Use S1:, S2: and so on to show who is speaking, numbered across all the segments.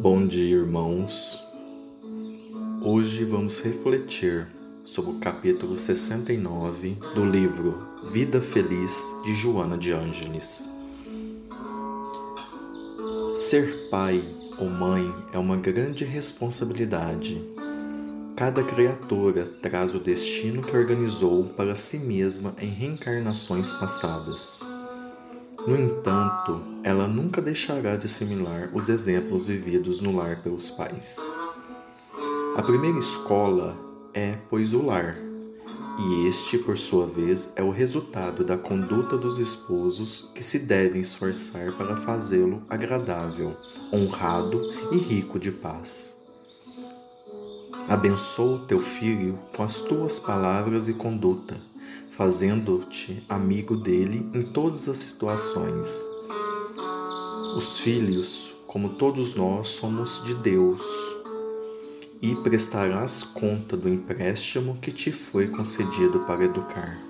S1: Bom dia, irmãos. Hoje vamos refletir sobre o capítulo 69 do livro Vida Feliz de Joana de Ângeles. Ser pai ou mãe é uma grande responsabilidade. Cada criatura traz o destino que organizou para si mesma em reencarnações passadas. No entanto, ela nunca deixará de assimilar os exemplos vividos no lar pelos pais. A primeira escola é, pois, o lar, e este, por sua vez, é o resultado da conduta dos esposos que se devem esforçar para fazê-lo agradável, honrado e rico de paz. Abençoa o teu filho com as tuas palavras e conduta fazendo-te amigo dele em todas as situações. Os filhos, como todos nós, somos de Deus e prestarás conta do empréstimo que te foi concedido para educar.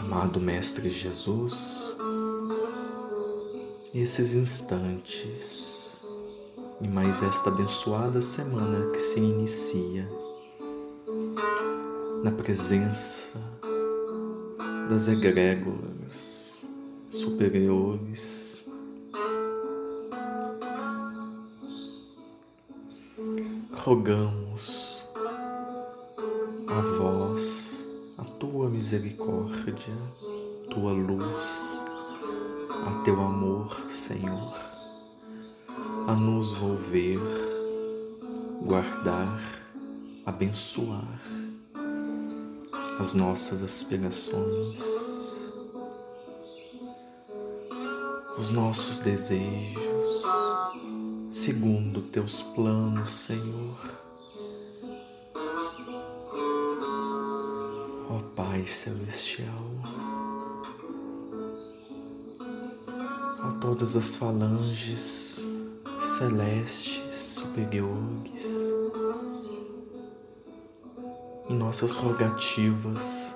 S1: Amado Mestre Jesus, esses instantes e mais esta abençoada semana que se inicia na presença das egrégoras superiores. Rogamos a vós, a tua misericórdia, tua luz, a teu amor, Senhor a nos volver, guardar, abençoar as nossas aspirações, os nossos desejos, segundo teus planos, Senhor. Ó Pai Celestial, a todas as falanges celestes superiores em nossas rogativas.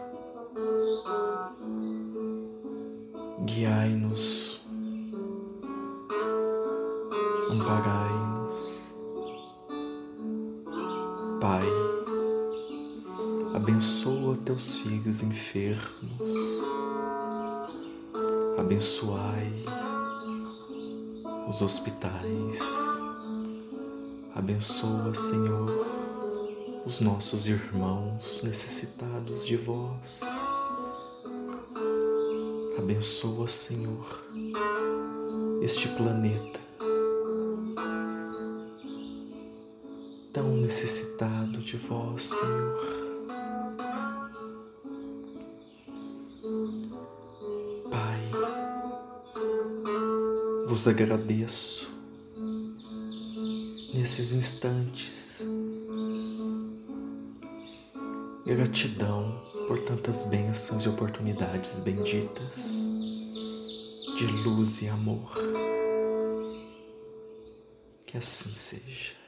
S1: Guiai-nos, amparai-nos, Pai. Abençoa teus filhos enfermos, abençoai os hospitais. Abençoa, Senhor, os nossos irmãos necessitados de vós. Abençoa, Senhor, este planeta tão necessitado de vós, Senhor. Vos agradeço nesses instantes. Gratidão por tantas bênçãos e oportunidades benditas de luz e amor. Que assim seja.